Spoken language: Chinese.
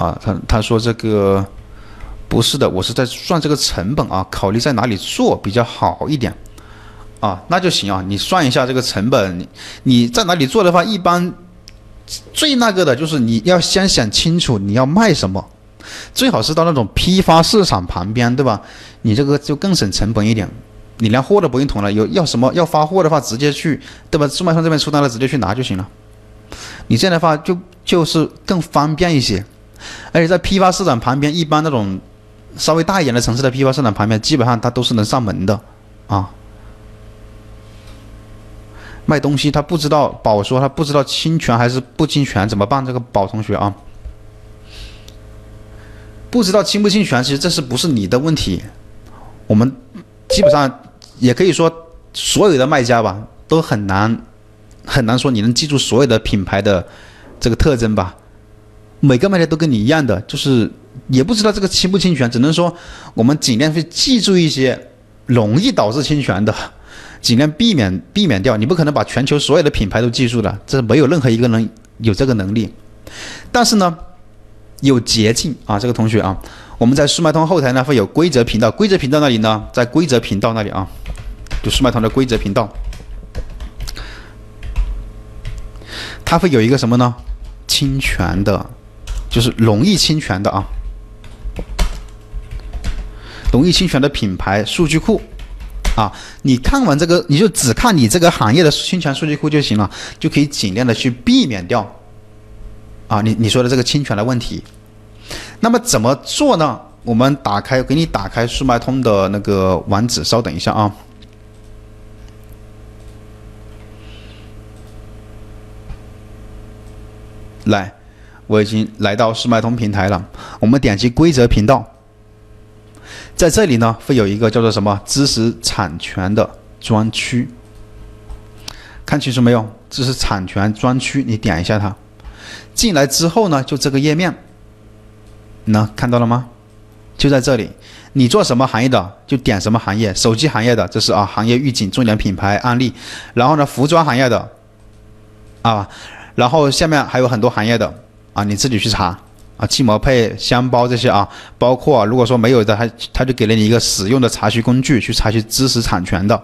啊，他他说这个不是的，我是在算这个成本啊，考虑在哪里做比较好一点啊，那就行啊，你算一下这个成本，你你在哪里做的话，一般最那个的就是你要先想清楚你要卖什么，最好是到那种批发市场旁边，对吧？你这个就更省成本一点，你连货都不用囤了，有要什么要发货的话，直接去，对吧？速卖商这边出单了，直接去拿就行了。你这样的话就就是更方便一些。而且在批发市场旁边，一般那种稍微大一点的城市的批发市场旁边，基本上它都是能上门的啊。卖东西他不知道，宝说他不知道侵权还是不侵权，怎么办？这个宝同学啊，不知道侵不侵权，其实这是不是你的问题？我们基本上也可以说，所有的卖家吧，都很难很难说你能记住所有的品牌的这个特征吧。每个卖家都跟你一样的，就是也不知道这个侵不侵权，只能说我们尽量去记住一些容易导致侵权的，尽量避免避免掉。你不可能把全球所有的品牌都记住了，这没有任何一个人有这个能力。但是呢，有捷径啊，这个同学啊，我们在速卖通后台呢会有规则频道，规则频道那里呢，在规则频道那里啊，就速卖通的规则频道，它会有一个什么呢？侵权的。就是容易侵权的啊，容易侵权的品牌数据库啊，你看完这个，你就只看你这个行业的侵权数据库就行了，就可以尽量的去避免掉啊，你你说的这个侵权的问题。那么怎么做呢？我们打开，给你打开速卖通的那个网址，稍等一下啊，来。我已经来到速卖通平台了，我们点击规则频道，在这里呢会有一个叫做什么？知识产权的专区，看清楚没有？知识产权专区，你点一下它，进来之后呢，就这个页面，能看到了吗？就在这里，你做什么行业的就点什么行业，手机行业的这是啊行业预警重点品牌案例，然后呢服装行业的啊，然后下面还有很多行业的。啊，你自己去查啊，汽摩配、箱包这些啊，包括如果说没有的，他他就给了你一个使用的查询工具，去查询知识产权的。